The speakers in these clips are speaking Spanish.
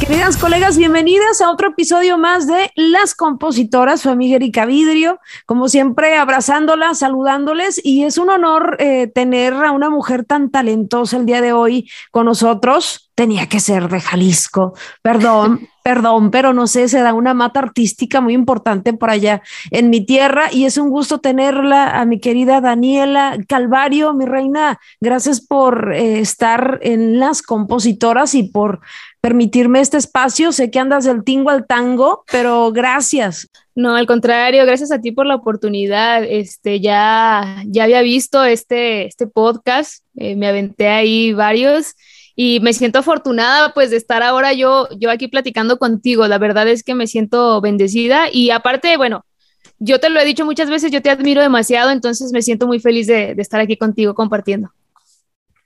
Queridas colegas, bienvenidas a otro episodio más de Las Compositoras, su amiga Erika Vidrio, como siempre abrazándolas, saludándoles y es un honor eh, tener a una mujer tan talentosa el día de hoy con nosotros. Tenía que ser de Jalisco, perdón, perdón, pero no sé, se da una mata artística muy importante por allá en mi tierra y es un gusto tenerla a mi querida Daniela Calvario, mi reina. Gracias por eh, estar en Las Compositoras y por permitirme este espacio. Sé que andas del tingo al tango, pero gracias. No, al contrario, gracias a ti por la oportunidad. Este, ya, ya había visto este, este podcast, eh, me aventé ahí varios y me siento afortunada pues de estar ahora yo, yo aquí platicando contigo. La verdad es que me siento bendecida y aparte, bueno, yo te lo he dicho muchas veces, yo te admiro demasiado, entonces me siento muy feliz de, estar aquí contigo compartiendo.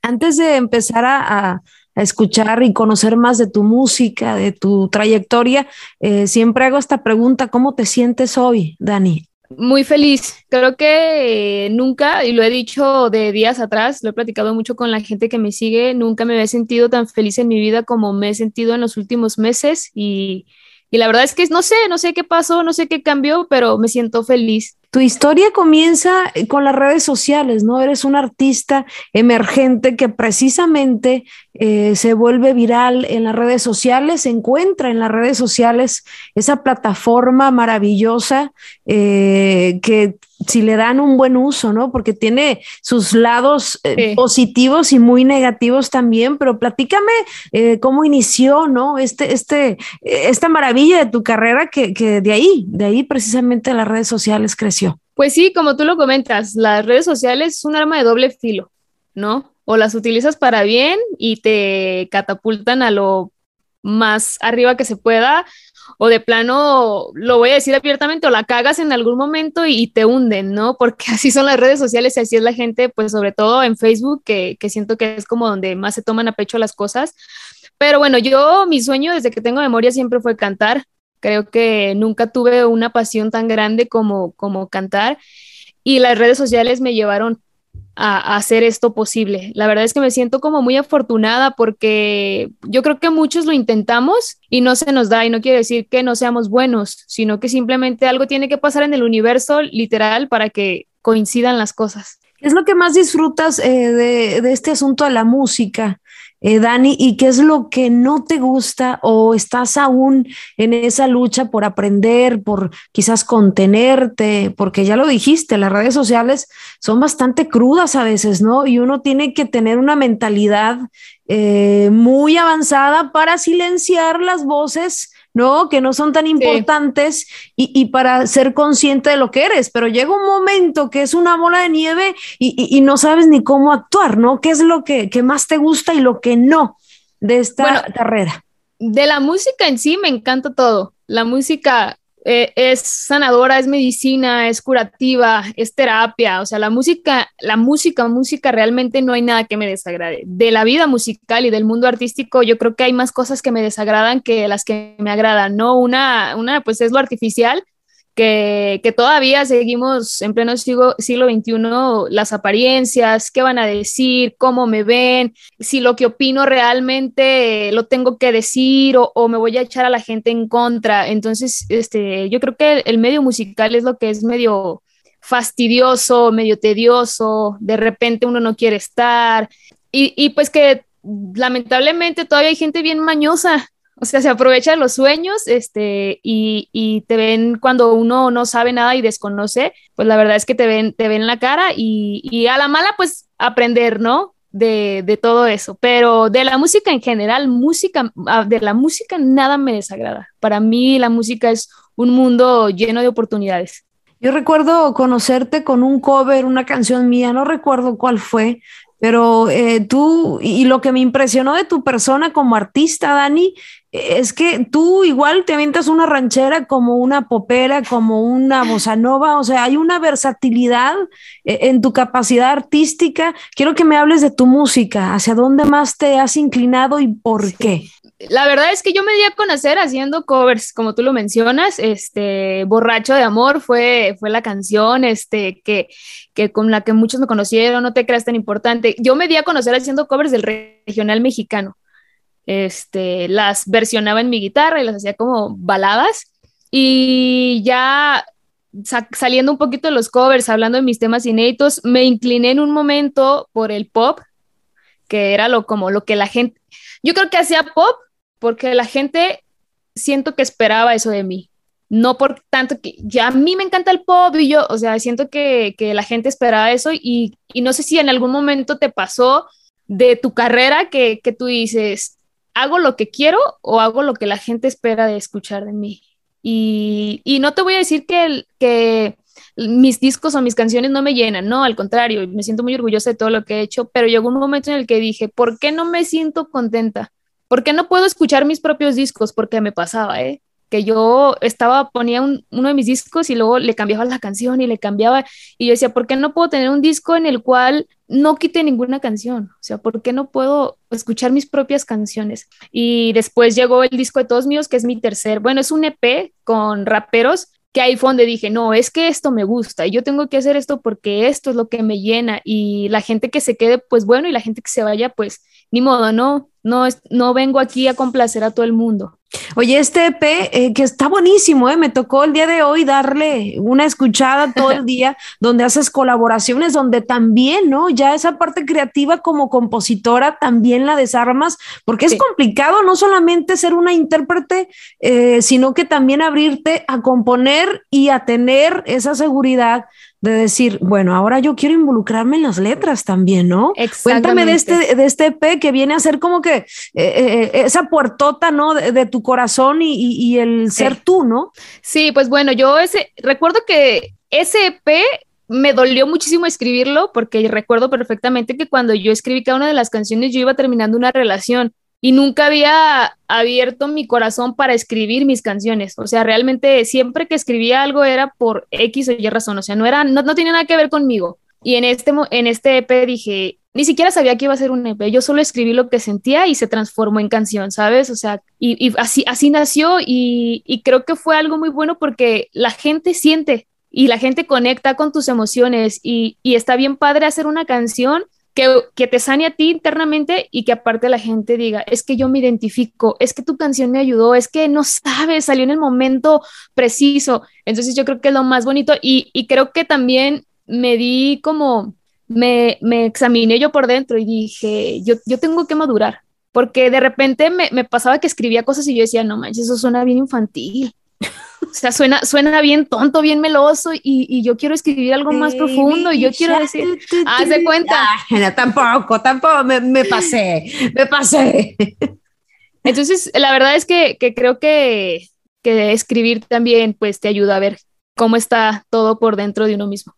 Antes de empezar a a escuchar y conocer más de tu música, de tu trayectoria, eh, siempre hago esta pregunta, ¿cómo te sientes hoy, Dani? Muy feliz. Creo que nunca, y lo he dicho de días atrás, lo he platicado mucho con la gente que me sigue, nunca me había sentido tan feliz en mi vida como me he sentido en los últimos meses y, y la verdad es que no sé, no sé qué pasó, no sé qué cambió, pero me siento feliz. Tu historia comienza eh, con las redes sociales, ¿no? Eres un artista emergente que precisamente eh, se vuelve viral en las redes sociales, se encuentra en las redes sociales esa plataforma maravillosa eh, que si le dan un buen uso, ¿no? Porque tiene sus lados positivos y muy negativos también, pero platícame cómo inició, ¿no? Este, este, esta maravilla de tu carrera que, que de ahí, de ahí precisamente las redes sociales creció. Pues sí, como tú lo comentas, las redes sociales es un arma de doble filo, ¿no? O las utilizas para bien y te catapultan a lo más arriba que se pueda, o de plano, lo voy a decir abiertamente, o la cagas en algún momento y, te hunden, ¿no? Porque así son las redes sociales y así es la gente, pues sobre todo en Facebook, que, que siento que es como donde más se toman a pecho las cosas. Pero bueno, yo mi sueño desde que tengo memoria siempre fue cantar. Creo que nunca tuve una pasión tan grande como, como cantar y las redes sociales me llevaron a, hacer esto posible. La verdad es que me siento como muy afortunada porque yo creo que muchos lo intentamos y no se nos da y no quiere decir que no seamos buenos, sino que simplemente algo tiene que pasar en el universo literal para que coincidan las cosas. ¿Qué es lo que más disfrutas eh, de, de, este asunto de la música? Eh, Dani, ¿y qué es lo que no te gusta o estás aún en esa lucha por aprender, por quizás contenerte? Porque ya lo dijiste, las redes sociales son bastante crudas a veces, ¿no? Y uno tiene que tener una mentalidad eh, muy avanzada para silenciar las voces ¿no? Que no son tan importantes y, para ser consciente de lo que eres, pero llega un momento que es una bola de nieve y, no sabes ni cómo actuar, ¿no? ¿Qué es lo que, más te gusta y lo que no de esta carrera? De la música en sí me encanta todo. La música eh, es sanadora, es medicina, es curativa, es terapia, o sea, la música, la música, música realmente no hay nada que me desagrade. De la vida musical y del mundo artístico, yo creo que hay más cosas que me desagradan que las que me agradan, ¿no? Una, una pues es lo artificial, que, todavía seguimos en pleno siglo, siglo XXI, las apariencias, qué van a decir, cómo me ven, si lo que opino realmente lo tengo que decir o, me voy a echar a la gente en contra. Entonces, este, yo creo que el, medio musical es lo que es medio fastidioso, medio tedioso, de repente uno no quiere estar y, y pues que lamentablemente todavía hay gente bien mañosa o sea, se aprovechan los sueños este, y, y, te ven cuando uno no sabe nada y desconoce, pues la verdad es que te ven, te ven la cara y, y a la mala, pues aprender, ¿no? De, de, todo eso. Pero de la música en general, música, ah, de la música nada me desagrada. Para mí la música es un mundo lleno de oportunidades. Yo recuerdo conocerte con un cover, una canción mía, no recuerdo cuál fue, pero eh, tú, y lo que me impresionó de tu persona como artista, Dani, es que tú igual te avientas una ranchera como una popera, como una bossa nova, o sea, hay una versatilidad eh, en tu capacidad artística. Quiero que me hables de tu música, hacia dónde más te has inclinado y por qué. la verdad es que yo me di a conocer haciendo covers, como tú lo mencionas, este, Borracho de Amor fue, fue la canción, este, que, que con la que muchos me conocieron, no te creas tan importante. Yo me di a conocer haciendo covers del regional mexicano. Este, las versionaba en mi guitarra y las hacía como baladas. Y ya saliendo un poquito de los covers, hablando de mis temas inéditos, me incliné en un momento por el pop, que era lo como lo que la gente, yo creo que hacía pop porque la gente siento que esperaba eso de mí. No por tanto que ya a mí me encanta el pop y yo, o sea, siento que, que la gente esperaba eso y, y, no sé si en algún momento te pasó de tu carrera que, que tú dices, hago lo que quiero o hago lo que la gente espera de escuchar de mí. Y, y no te voy a decir que, que mis discos o mis canciones no me llenan, no, al contrario, me siento muy orgullosa de todo lo que he hecho, pero llegó un momento en el que dije, ¿por qué no me siento contenta? ¿Por qué no puedo escuchar mis propios discos? Porque me pasaba, ¿eh? que yo estaba, ponía uno de mis discos y luego le cambiaba la canción y le cambiaba. Y yo decía, ¿por qué no puedo tener un disco en el cual no quite ninguna canción? O sea, ¿por qué no puedo escuchar mis propias canciones? Y después llegó el disco de todos míos, que es mi tercer, bueno, es un EP con raperos que ahí fue donde dije, no, es que esto me gusta yo tengo que hacer esto porque esto es lo que me llena y la gente que se quede, pues bueno, y la gente que se vaya, pues ni modo, no, no, no vengo aquí a complacer a todo el mundo. Oye, este EP eh, que está buenísimo, ¿eh? me tocó el día de hoy darle una escuchada todo el día, donde haces colaboraciones, donde también, ¿no? Ya esa parte creativa como compositora también la desarmas, porque es complicado no solamente ser una intérprete, eh, sino que también abrirte a componer y a tener esa seguridad de decir, bueno, ahora yo quiero involucrarme en las letras también, ¿no? Cuéntame de este, de este EP que viene a ser como que eh, eh, esa puertota, ¿no? De, tu corazón y, y, el ser tú, ¿no? Sí, pues bueno, yo ese, recuerdo que ese EP me dolió muchísimo escribirlo porque recuerdo perfectamente que cuando yo escribí cada una de las canciones yo iba terminando una relación y nunca había abierto mi corazón para escribir mis canciones. O sea, realmente siempre que escribía algo era por X o Y razón, o sea, no, era, no, no tenía nada que ver conmigo. Y en este, en este EP dije, ni siquiera sabía que iba a ser un EP, yo solo escribí lo que sentía y se transformó en canción, ¿sabes? O sea, y, así, así nació y, y creo que fue algo muy bueno porque la gente siente y la gente conecta con tus emociones y, y está bien padre hacer una canción que, te sane a ti internamente y que aparte la gente diga, es que yo me identifico, es que tu canción me ayudó, es que no sabes, salió en el momento preciso. Entonces yo creo que es lo más bonito y, creo que también me di como, me, me, examiné yo por dentro y dije, yo, yo tengo que madurar, porque de repente me, me pasaba que escribía cosas y yo decía, no manches, eso suena bien infantil. O sea, suena, suena bien tonto, bien meloso y, y yo quiero escribir algo más profundo y yo quiero decir, haz de cuenta. no, tampoco, tampoco, me, me, pasé, me pasé. Entonces, la verdad es que, que creo que, que escribir también pues te ayuda a ver cómo está todo por dentro de uno mismo.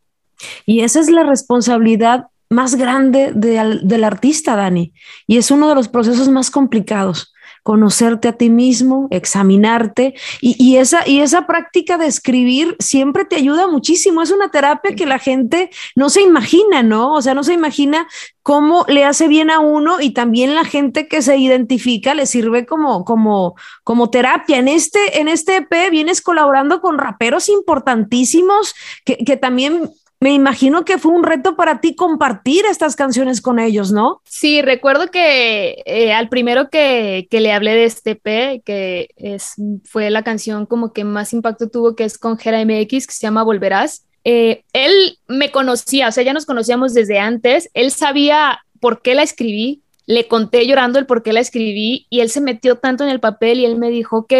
Y esa es la responsabilidad más grande de, del artista, Dani, y es uno de los procesos más complicados conocerte a ti mismo, examinarte y, esa, y esa práctica de escribir siempre te ayuda muchísimo. Es una terapia que la gente no se imagina, ¿no? O sea, no se imagina cómo le hace bien a uno y también la gente que se identifica le sirve como, como, como terapia. En este, en este EP vienes colaborando con raperos importantísimos que, que también me imagino que fue un reto para ti compartir estas canciones con ellos, ¿no? Sí, recuerdo que eh, al primero que, que, le hablé de este P, que es, fue la canción como que más impacto tuvo, que es con Jera MX, que se llama Volverás. Eh, él me conocía, o sea, ya nos conocíamos desde antes, él sabía por qué la escribí, le conté llorando el por qué la escribí y él se metió tanto en el papel y él me dijo, ok,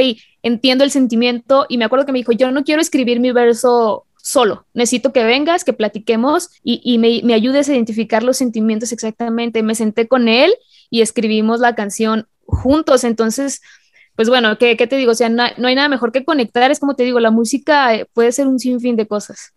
entiendo el sentimiento y me acuerdo que me dijo, yo no quiero escribir mi verso solo. Necesito que vengas, que platiquemos y, me, ayudes a identificar los sentimientos exactamente. Me senté con él y escribimos la canción juntos. Entonces, pues bueno, ¿qué, te digo? O sea, no, hay nada mejor que conectar. Es como te digo, la música eh, puede ser un sinfín de cosas.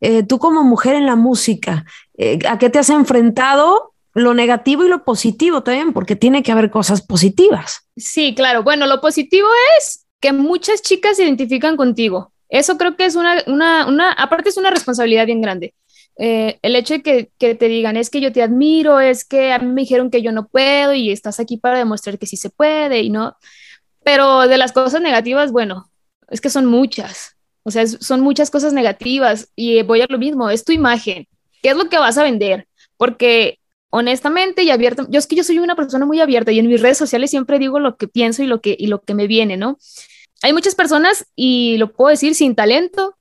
Eh, tú como mujer en la música, eh, ¿a qué te has enfrentado? Lo negativo y lo positivo también, porque tiene que haber cosas positivas. Sí, claro. Bueno, lo positivo es que muchas chicas se identifican contigo eso creo que es una, una, una, aparte es una responsabilidad bien grande. eh, el hecho de que, que, te digan es que yo te admiro, es que a mí me dijeron que yo no puedo y estás aquí para demostrar que sí se puede y no. Pero de las cosas negativas, bueno, es que son muchas. O sea, son muchas cosas negativas y voy a lo mismo, es tu imagen. ¿Qué es lo que vas a vender? Porque honestamente y abierta, yo es que yo soy una persona muy abierta y en mis redes sociales siempre digo lo que pienso y lo que, y lo que me viene, ¿no? Hay muchas personas, y lo puedo decir, sin talento,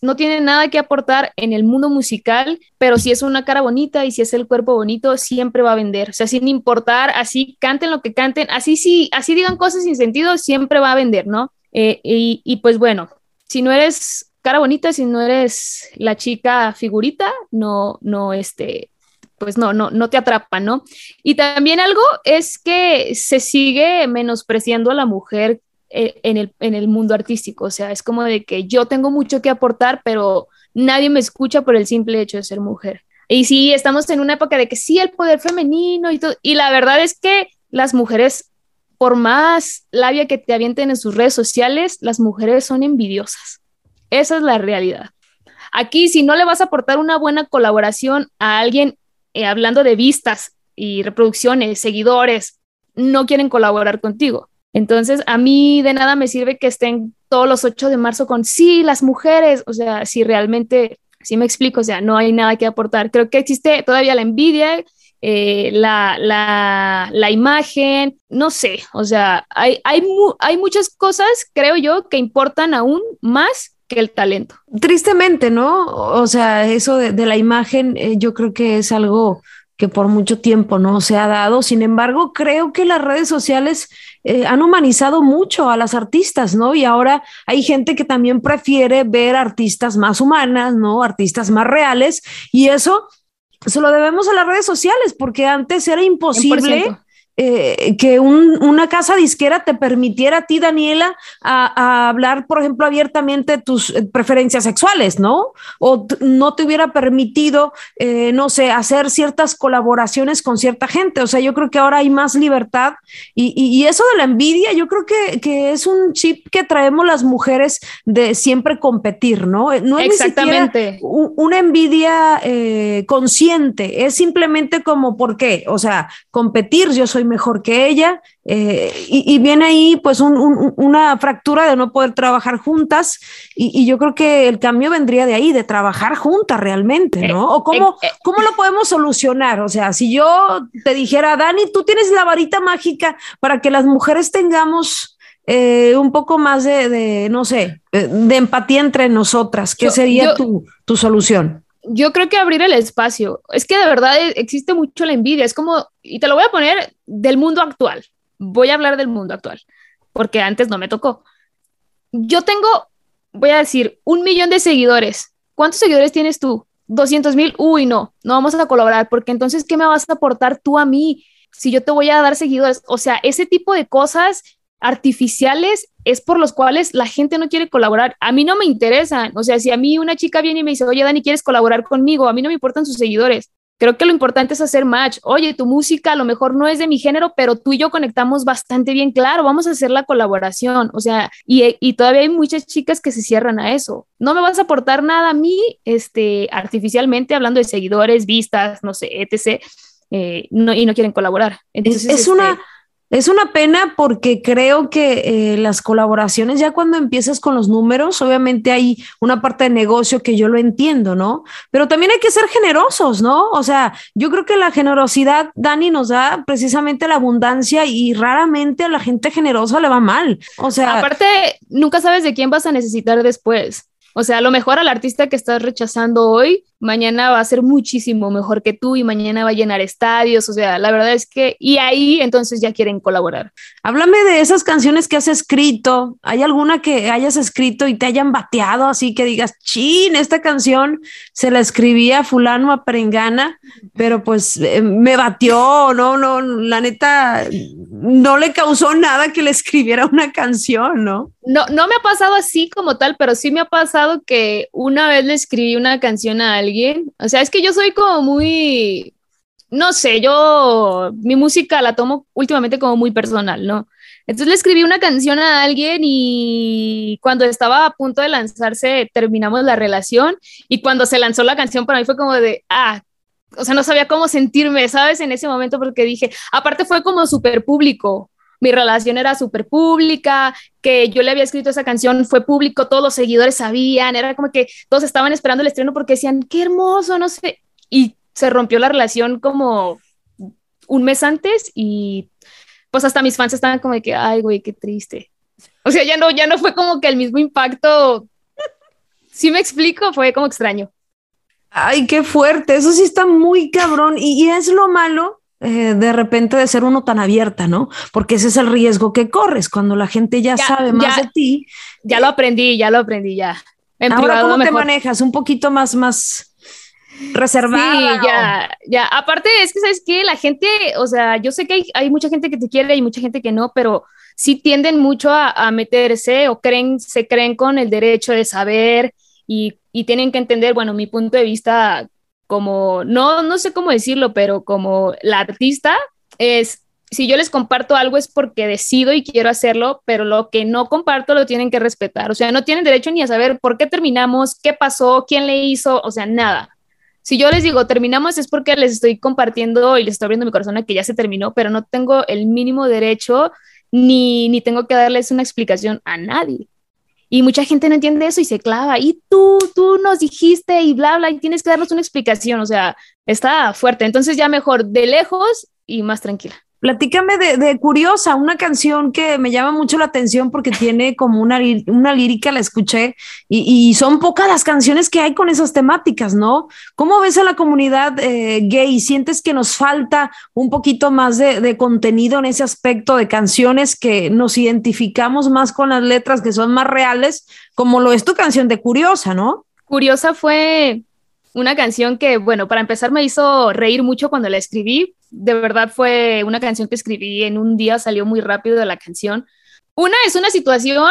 no tienen nada que aportar en el mundo musical, pero si es una cara bonita y si es el cuerpo bonito, siempre va a vender. O sea, sin importar, así canten lo que canten, así sí, así digan cosas sin sentido, siempre va a vender, ¿no? Eh, y, y, pues bueno, si no eres cara bonita, si no eres la chica figurita, no, no, este, pues no, no, no te atrapa, ¿no? Y también algo es que se sigue menospreciando a la mujer en el, en el mundo artístico, o sea, es como de que yo tengo mucho que aportar, pero nadie me escucha por el simple hecho de ser mujer. Y sí, estamos en una época de que sí, el poder femenino y todo, y la verdad es que las mujeres, por más labia que te avienten en sus redes sociales, las mujeres son envidiosas. Esa es la realidad. Aquí, si no le vas a aportar una buena colaboración a alguien eh, hablando de vistas y reproducciones, seguidores, no quieren colaborar contigo. Entonces, a mí de nada me sirve que estén todos los 8 de marzo con, sí, las mujeres, o sea, si realmente, si me explico, o sea, no hay nada que aportar. Creo que existe todavía la envidia, eh, la, la, la, imagen, no sé, o sea, hay, hay, hay muchas cosas, creo yo, que importan aún más que el talento. Tristemente, ¿no? O sea, eso de, la imagen eh, yo creo que es algo que por mucho tiempo no se ha dado. Sin embargo, creo que las redes sociales eh, han humanizado mucho a las artistas, ¿no? Y ahora hay gente que también prefiere ver artistas más humanas, ¿no? Artistas más reales. Y eso se lo debemos a las redes sociales, porque antes era imposible. Eh, que una casa disquera te permitiera a ti, Daniela, a, hablar, por ejemplo, abiertamente de tus eh, preferencias sexuales, ¿no? O no te hubiera permitido, eh, no sé, hacer ciertas colaboraciones con cierta gente. O sea, yo creo que ahora hay más libertad y, eso de la envidia, yo creo que, que, es un chip que traemos las mujeres de siempre competir, ¿no? No es Exactamente. una envidia consciente, es simplemente como, ¿por qué? O sea, competir, yo soy mejor que ella, eh, y, viene ahí pues una fractura de no poder trabajar juntas, y, yo creo que el cambio vendría de ahí, de trabajar juntas realmente, ¿no? ¿O cómo, eh, eh, cómo lo podemos solucionar? O sea, si yo te dijera, Dani, tú tienes la varita mágica para que las mujeres tengamos... un poco más de, no sé, de empatía entre nosotras. ¿Qué sería tu, tu solución? Yo creo que abrir el espacio. Es que de verdad e, existe mucho la envidia. Es como, y te lo voy a poner del mundo actual. Voy a hablar del mundo actual, porque antes no me tocó. Yo tengo, voy a decir, un millón de seguidores. ¿Cuántos seguidores tienes tú? 200 mil. Uy, no, no vamos a colaborar, porque entonces, ¿qué me vas a aportar tú a mí? Si yo te voy a dar seguidores. O sea, ese tipo de cosas artificiales es por los cuales la gente no quiere colaborar. A mí no me interesan. O sea, si a mí una chica viene y me dice, oye, Dani, ¿quieres colaborar conmigo? A mí no me importan sus seguidores. Creo que lo importante es hacer match. Oye, tu música a lo mejor no es de mi género, pero tú y yo conectamos bastante bien. Claro, vamos a hacer la colaboración. O sea, y, y todavía hay muchas chicas que se cierran a eso. No me vas a aportar nada a mí, este, artificialmente, hablando de seguidores, vistas, no sé, etc. Eh, no, y no quieren colaborar. Entonces, es, es una este, es una pena porque creo que eh, las colaboraciones, ya cuando empiezas con los números, obviamente hay una parte de negocio que yo lo entiendo, ¿no? Pero también hay que ser generosos, ¿no? O sea, yo creo que la generosidad, Dani, nos da precisamente la abundancia y raramente a la gente generosa le va mal. O sea, aparte, nunca sabes de quién vas a necesitar después. O sea, a lo mejor al artista que estás rechazando hoy, mañana va a ser muchísimo mejor que tú y mañana va a llenar estadios. O sea, la verdad es que, y ahí entonces ya quieren colaborar. Háblame de esas canciones que has escrito. ¿Hay alguna que hayas escrito y te hayan bateado así que digas, chin, esta canción se la escribía fulano a Perengana, pero pues eh, me batió, no, no, la neta, no le causó nada que le escribiera una canción, ¿no? No, no me ha pasado así como tal, pero sí me ha pasado que una vez le escribí una canción a alguien. O sea, es que yo soy como muy, no sé, yo mi música la tomo últimamente como muy personal, ¿no? Entonces le escribí una canción a alguien y cuando estaba a punto de lanzarse terminamos la relación y cuando se lanzó la canción para mí fue como de, ah, o sea, no sabía cómo sentirme, ¿sabes? En ese momento porque dije, aparte fue como súper público, mi relación era súper pública, que yo le había escrito esa canción fue público, todos los seguidores sabían, era como que todos estaban esperando el estreno porque decían, qué hermoso, no sé, y se rompió la relación como un mes antes y pues hasta mis fans estaban como de que, ay, güey, qué triste. O sea, ya no, ya no fue como que el mismo impacto. Si me explico, fue como extraño. Ay, qué fuerte. Eso sí está muy cabrón. Y, es lo malo eh, de repente de ser uno tan abierta, ¿no? Porque ese es el riesgo que corres cuando la gente ya, sabe más de ti. Ya lo aprendí, ya lo aprendí, ya. En Ahora, ¿cómo te manejas? Un poquito más, más, reservada. Sí, ya, ya. Aparte es que, ¿sabes qué? La gente, o sea, yo sé que hay, hay, mucha gente que te quiere y mucha gente que no, pero sí tienden mucho a, a meterse o creen, se creen con el derecho de saber y, y, tienen que entender, bueno, mi punto de vista como, no, no sé cómo decirlo, pero como la artista es, si yo les comparto algo es porque decido y quiero hacerlo, pero lo que no comparto lo tienen que respetar. O sea, no tienen derecho ni a saber por qué terminamos, qué pasó, quién le hizo, o sea, nada. Si yo les digo terminamos es porque les estoy compartiendo y les estoy abriendo mi corazón a que ya se terminó, pero no tengo el mínimo derecho ni, ni tengo que darles una explicación a nadie. Y mucha gente no entiende eso y se clava. Y tú, tú nos dijiste y bla, bla, y tienes que darnos una explicación. O sea, está fuerte. Entonces ya mejor de lejos y más tranquila. Platícame de, Curiosa, una canción que me llama mucho la atención porque tiene como una, una lírica, la escuché, y, son pocas las canciones que hay con esas temáticas, ¿no? ¿Cómo ves a la comunidad eh, gay? ¿Sientes que nos falta un poquito más de, de, contenido en ese aspecto de canciones que nos identificamos más con las letras que son más reales, como lo es tu canción de Curiosa, ¿no? Curiosa fue una canción que, bueno, para empezar me hizo reír mucho cuando la escribí. De verdad fue una canción que escribí en un día, salió muy rápido de la canción. Una es una situación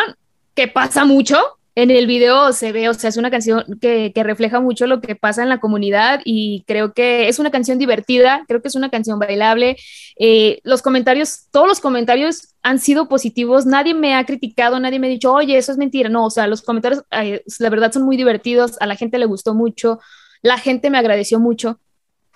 que pasa mucho, en el video se ve, o sea, es una canción que, refleja mucho lo que pasa en la comunidad y creo que es una canción divertida, creo que es una canción bailable. Eh, los comentarios, todos los comentarios han sido positivos, nadie me ha criticado, nadie me ha dicho, oye, eso es mentira. No, o sea, los comentarios, la verdad, son muy divertidos, a la gente le gustó mucho. La gente me agradeció mucho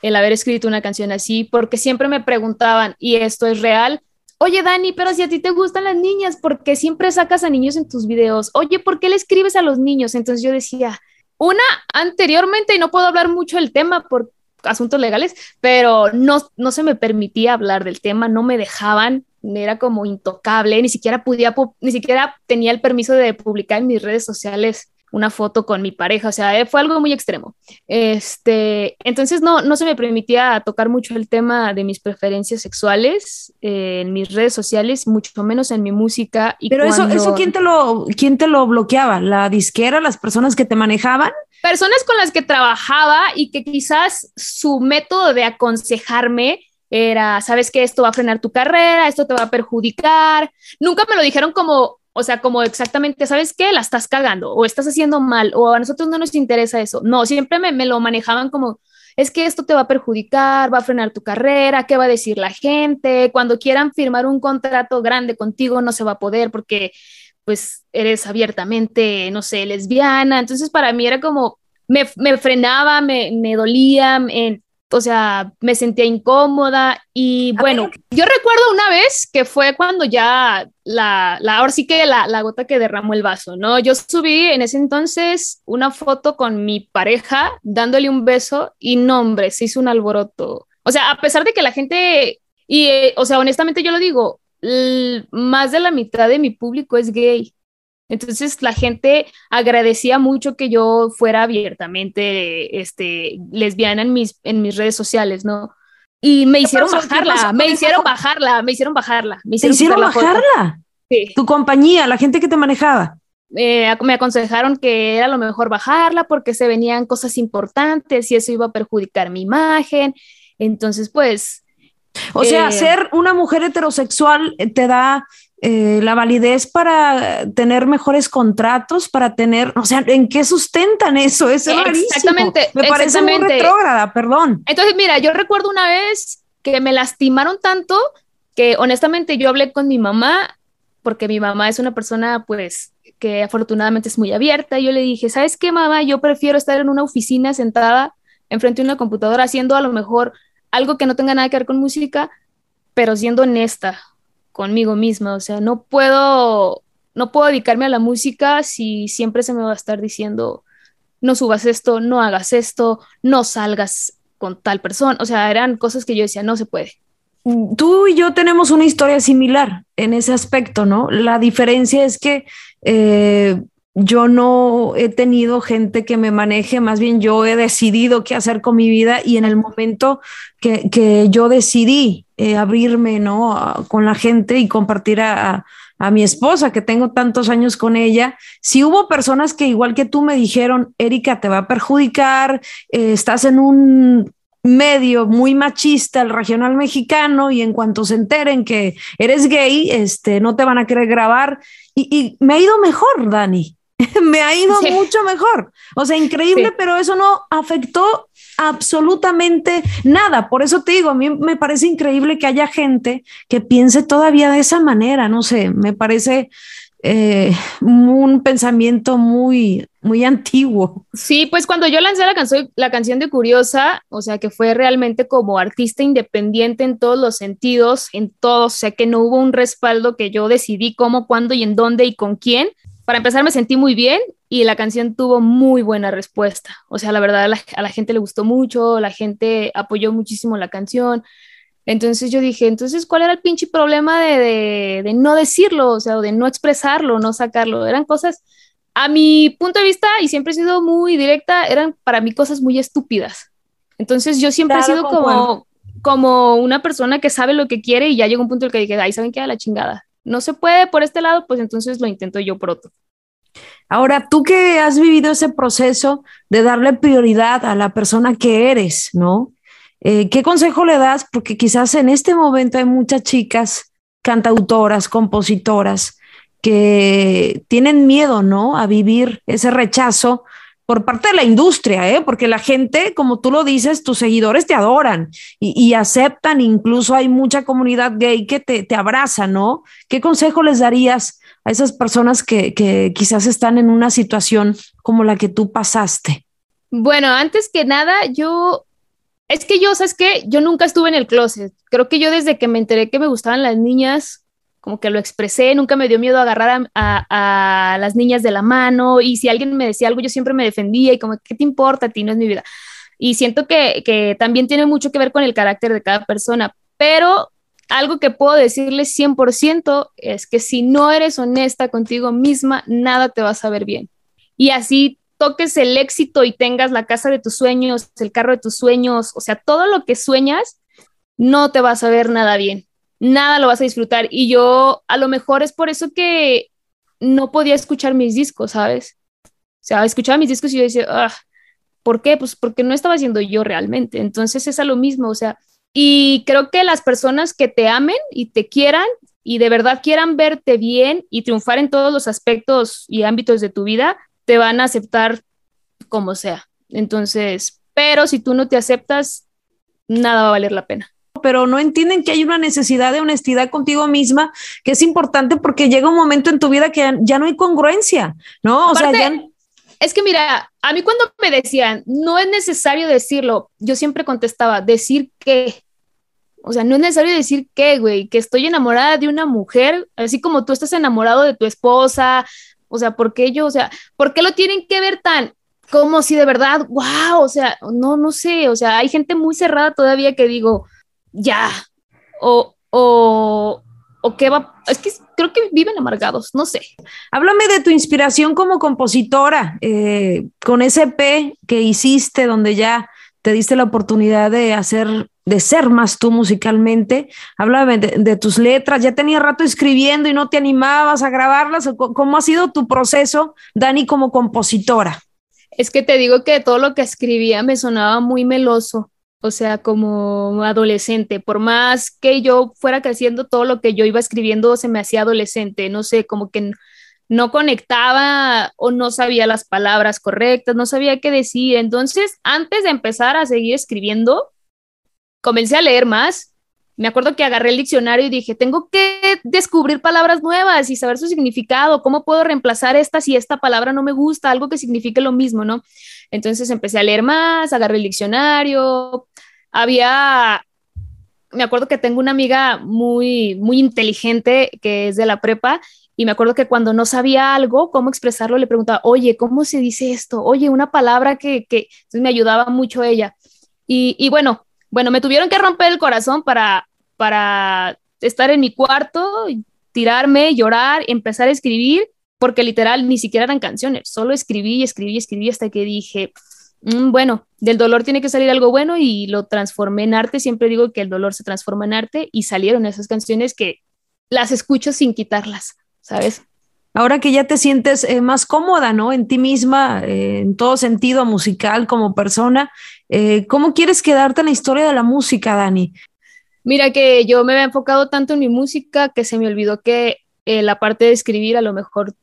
el haber escrito una canción así, porque siempre me preguntaban, ¿y esto es real? Oye, Dani, pero si a ti te gustan las niñas, ¿por qué siempre sacas a niños en tus videos? Oye, ¿por qué le escribes a los niños? Entonces yo decía, una anteriormente, y no puedo hablar mucho del tema por asuntos legales, pero no, no se me permitía hablar del tema, no me dejaban, era como intocable, ni siquiera podía, ni siquiera tenía el permiso de publicar en mis redes sociales una foto con mi pareja, o sea, eh, fue algo muy extremo. Este, entonces no, no se me permitía tocar mucho el tema de mis preferencias sexuales eh, en mis redes sociales, mucho menos en mi música. Y Pero eso, eso ¿quién te, lo, ¿quién te lo bloqueaba? ¿La disquera, las personas que te manejaban? Personas con las que trabajaba y que quizás su método de aconsejarme era, sabes que esto va a frenar tu carrera, esto te va a perjudicar. Nunca me lo dijeron como, o sea, como exactamente, ¿sabes qué? La estás cagando o estás haciendo mal o a nosotros no nos interesa eso. No, siempre me, me, lo manejaban como, es que esto te va a perjudicar, va a frenar tu carrera, ¿qué va a decir la gente? Cuando quieran firmar un contrato grande contigo no se va a poder porque pues eres abiertamente, no sé, lesbiana. Entonces para mí era como, me, me frenaba, me, me dolía, me, o sea, me sentía incómoda y bueno, yo recuerdo una vez que fue cuando ya la, la ahora sí que la, la, gota que derramó el vaso, ¿no? Yo subí en ese entonces una foto con mi pareja dándole un beso y no, hombre, se hizo un alboroto. O sea, a pesar de que la gente, y, eh, o sea, honestamente yo lo digo, más de la mitad de mi público es gay. Entonces la gente agradecía mucho que yo fuera abiertamente este, lesbiana en mis, en mis redes sociales, ¿no? Y me hicieron bajarla, me hicieron bajarla, me hicieron bajarla. Me hicieron, ¿Te hicieron bajarla? Sí. Tu compañía, la gente que te manejaba. Eh, me aconsejaron que era lo mejor bajarla porque se venían cosas importantes y eso iba a perjudicar mi imagen. Entonces, pues... O sea, eh, ser una mujer heterosexual te da eh, la validez para tener mejores contratos, para tener, o sea, ¿en qué sustentan eso? Es Exactamente. Me parece muy retrógrada, perdón. Entonces, mira, yo recuerdo una vez que me lastimaron tanto que honestamente yo hablé con mi mamá porque mi mamá es una persona pues que afortunadamente es muy abierta. Y yo le dije, ¿sabes qué, mamá? Yo prefiero estar en una oficina sentada enfrente de una computadora haciendo a lo mejor algo que no tenga nada que ver con música, pero siendo honesta conmigo misma. O sea, no puedo, no puedo dedicarme a la música si siempre se me va a estar diciendo, no subas esto, no hagas esto, no salgas con tal persona. O sea, eran cosas que yo decía, no se puede. Tú y yo tenemos una historia similar en ese aspecto, ¿no? La diferencia es que eh, yo no he tenido gente que me maneje, más bien yo he decidido qué hacer con mi vida y en el momento que, yo decidí eh, abrirme ¿no? con la gente y compartir a, mi esposa, que tengo tantos años con ella, si hubo personas que igual que tú me dijeron, Erika, te va a perjudicar, eh, estás en un medio muy machista, el regional mexicano, y en cuanto se enteren que eres gay, este, no te van a querer grabar. Y, me ha ido mejor, Dani. me ha ido mucho mejor. O sea, increíble, pero eso no afectó absolutamente nada. Por eso te digo, a mí me parece increíble que haya gente que piense todavía de esa manera. No sé, me parece eh, un pensamiento muy, muy antiguo. Sí, pues cuando yo lancé la canción, la canción de Curiosa, o sea, que fue realmente como artista independiente en todos los sentidos, en todos, o sea, que no hubo un respaldo que yo decidí cómo, cuándo y en dónde y con quién. Para empezar, me sentí muy bien y la canción tuvo muy buena respuesta. O sea, la verdad, a la, a la gente le gustó mucho, la gente apoyó muchísimo la canción. Entonces yo dije, entonces, ¿cuál era el pinche problema de, de, no decirlo, o sea, de no expresarlo, no sacarlo? Eran cosas, a mi punto de vista, y siempre he sido muy directa, eran para mí cosas muy estúpidas. Entonces yo siempre he sido como, como una persona que sabe lo que quiere y ya llegó un punto en el que dije, ay, ¿saben qué? A la chingada. No se puede por este lado, pues entonces lo intento yo por otro. Ahora, tú que has vivido ese proceso de darle prioridad a la persona que eres, ¿no? Eh, ¿Qué consejo le das? Porque quizás en este momento hay muchas chicas cantautoras, compositoras, que tienen miedo, ¿no? A vivir ese rechazo por parte de la industria, ¿eh? Porque la gente, como tú lo dices, tus seguidores te adoran y, aceptan, incluso hay mucha comunidad gay que te, abraza, ¿no? ¿Qué consejo les darías a esas personas que, que quizás están en una situación como la que tú pasaste? Bueno, antes que nada, yo es que yo, ¿sabes qué? Yo nunca estuve en el closet. Creo que yo desde que me enteré que me gustaban las niñas, como que lo expresé, nunca me dio miedo agarrar a, las niñas de la mano y si alguien me decía algo, yo siempre me defendía y como, ¿qué te importa a ti? No es mi vida. Y siento que, que también tiene mucho que ver con el carácter de cada persona, pero algo que puedo decirles 100% es que si no eres honesta contigo misma, nada te va a saber bien. Y así toques el éxito y tengas la casa de tus sueños, el carro de tus sueños, o sea, todo lo que sueñas, no te vas a ver nada bien, nada lo vas a disfrutar. Y yo a lo mejor es por eso que no podía escuchar mis discos, ¿sabes? O sea, escuchaba mis discos y yo decía, ah, ¿por qué? Pues porque no estaba haciendo yo realmente. Entonces es a lo mismo, o sea, y creo que las personas que te amen y te quieran y de verdad quieran verte bien y triunfar en todos los aspectos y ámbitos de tu vida, te van a aceptar como sea. Entonces, pero si tú no te aceptas, nada va a valer la pena pero no entienden que hay una necesidad de honestidad contigo misma, que es importante porque llega un momento en tu vida que ya, no hay congruencia, ¿no? O sea, es que mira, a mí cuando me decían, no es necesario decirlo, yo siempre contestaba, decir qué. O sea, no es necesario decir qué, güey, que estoy enamorada de una mujer, así como tú estás enamorado de tu esposa, o sea, ¿por qué yo? O sea, ¿por qué lo tienen que ver tan como si de verdad, wow, o sea, no, no sé, o sea, hay gente muy cerrada todavía que digo, ya, o, o, o qué va, es que creo que viven amargados, no sé. Háblame de tu inspiración como compositora, eh, con ese P que hiciste, donde ya te diste la oportunidad de hacer de ser más tú musicalmente. Háblame de, tus letras. Ya tenía rato escribiendo y no te animabas a grabarlas. ¿Cómo ha sido tu proceso, Dani, como compositora? Es que te digo que todo lo que escribía me sonaba muy meloso, o sea, como adolescente. Por más que yo fuera creciendo, todo lo que yo iba escribiendo se me hacía adolescente. No sé, como que no conectaba o no sabía las palabras correctas, no sabía qué decir. Entonces, antes de empezar a seguir escribiendo, comencé a leer más me acuerdo que agarré el diccionario y dije, tengo que descubrir palabras nuevas y saber su significado, cómo puedo reemplazar esta si esta palabra no me gusta, algo que signifique lo mismo, ¿no? Entonces empecé a leer más, agarré el diccionario, había, me acuerdo que tengo una amiga muy, muy inteligente que es de la prepa y me acuerdo que cuando no sabía algo, cómo expresarlo, le preguntaba, oye, ¿cómo se dice esto? Oye, una palabra que, que me ayudaba mucho ella. Y, y bueno, bueno, me tuvieron que romper el corazón para, para estar en mi cuarto, tirarme, llorar, empezar a escribir, porque literal ni siquiera eran canciones, solo escribí y escribí y escribí hasta que dije, mm, bueno, del dolor tiene que salir algo bueno y lo transformé en arte. Siempre digo que el dolor se transforma en arte y salieron esas canciones que las escucho sin quitarlas, ¿sabes? Ahora que ya te sientes eh, más cómoda, ¿no? En ti misma, eh, en todo sentido musical, como persona, eh, ¿cómo quieres quedarte en la historia de la música, Dani? Mira que yo me había enfocado tanto en mi música que se me olvidó que la parte de escribir, a lo mejor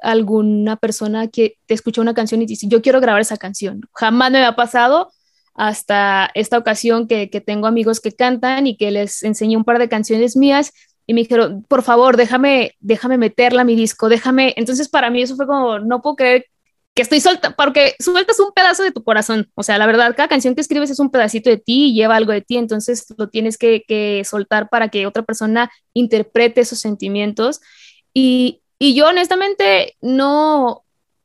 alguna persona que te escucha una canción y dice, yo quiero grabar esa canción. Jamás me había pasado hasta esta ocasión que, que tengo amigos que cantan y que les enseñé un par de canciones mías y me dijeron, por favor, déjame, déjame meterla a mi disco, déjame. Entonces para mí eso fue como, no puedo creer que estoy solta, porque sueltas un pedazo de tu corazón. O sea, la verdad, cada canción que escribes es un pedacito de ti y lleva algo de ti, entonces lo tienes que, que soltar para que otra persona interprete esos sentimientos. Y, y yo honestamente no,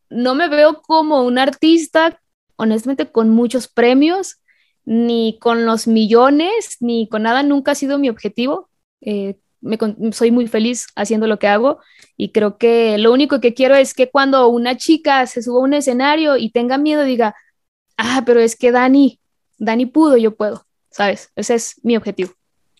no me veo como un artista, honestamente, con muchos premios, ni con los millones, ni con nada, nunca ha sido mi objetivo. Eh, soy muy feliz haciendo lo que hago y creo que lo único que quiero es que cuando una chica se suba a un escenario y tenga miedo diga, ah, pero es que Dani, Dani pudo, yo puedo, ¿sabes? Ese es mi objetivo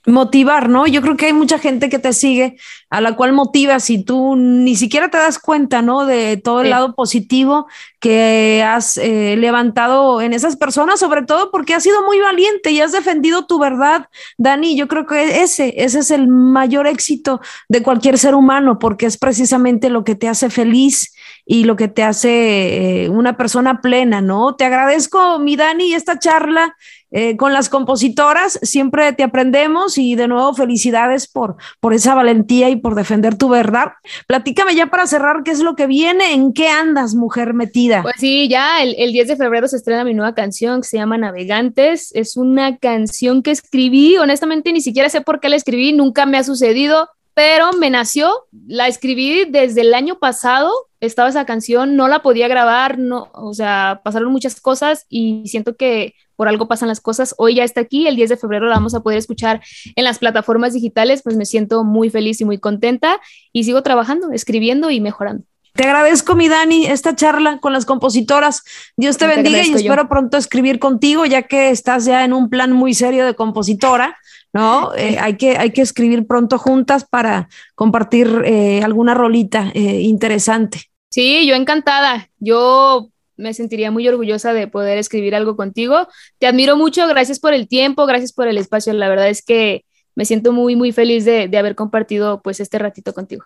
motivar, ¿no? Yo creo que hay mucha gente que te sigue a la cual motivas y tú ni siquiera te das cuenta, ¿no? De todo el lado positivo que has eh, levantado en esas personas, sobre todo porque has sido muy valiente y has defendido tu verdad, Dani. Yo creo que ese, ese es el mayor éxito de cualquier ser humano porque es precisamente lo que te hace feliz y lo que te hace eh, una persona plena, ¿no? Te agradezco, mi Dani, esta charla eh, con las compositoras. Siempre te aprendemos y de nuevo felicidades por, por esa valentía y por defender tu verdad. Platícame ya para cerrar qué es lo que viene, en qué andas, mujer metida. Pues sí, ya el, el 10 de febrero se estrena mi nueva canción que se llama Navegantes. Es una canción que escribí, honestamente ni siquiera sé por qué la escribí, nunca me ha sucedido pero me nació, la escribí desde el año pasado, estaba esa canción, no la podía grabar, no, o sea, pasaron muchas cosas y siento que por algo pasan las cosas. Hoy ya está aquí, el 10 de febrero la vamos a poder escuchar en las plataformas digitales, pues me siento muy feliz y muy contenta y sigo trabajando, escribiendo y mejorando. Te agradezco, mi Dani, esta charla con las compositoras. Dios te bendiga y espero pronto escribir contigo, ya que estás ya en un plan muy serio de compositora. ¿no? Eh, hay, que, hay que escribir pronto juntas para compartir eh, alguna rolita eh, interesante. Sí, yo encantada. Yo me sentiría muy orgullosa de poder escribir algo contigo. Te admiro mucho, gracias por el tiempo, gracias por el espacio. La verdad es que me siento muy, muy feliz de, de haber compartido pues este ratito contigo.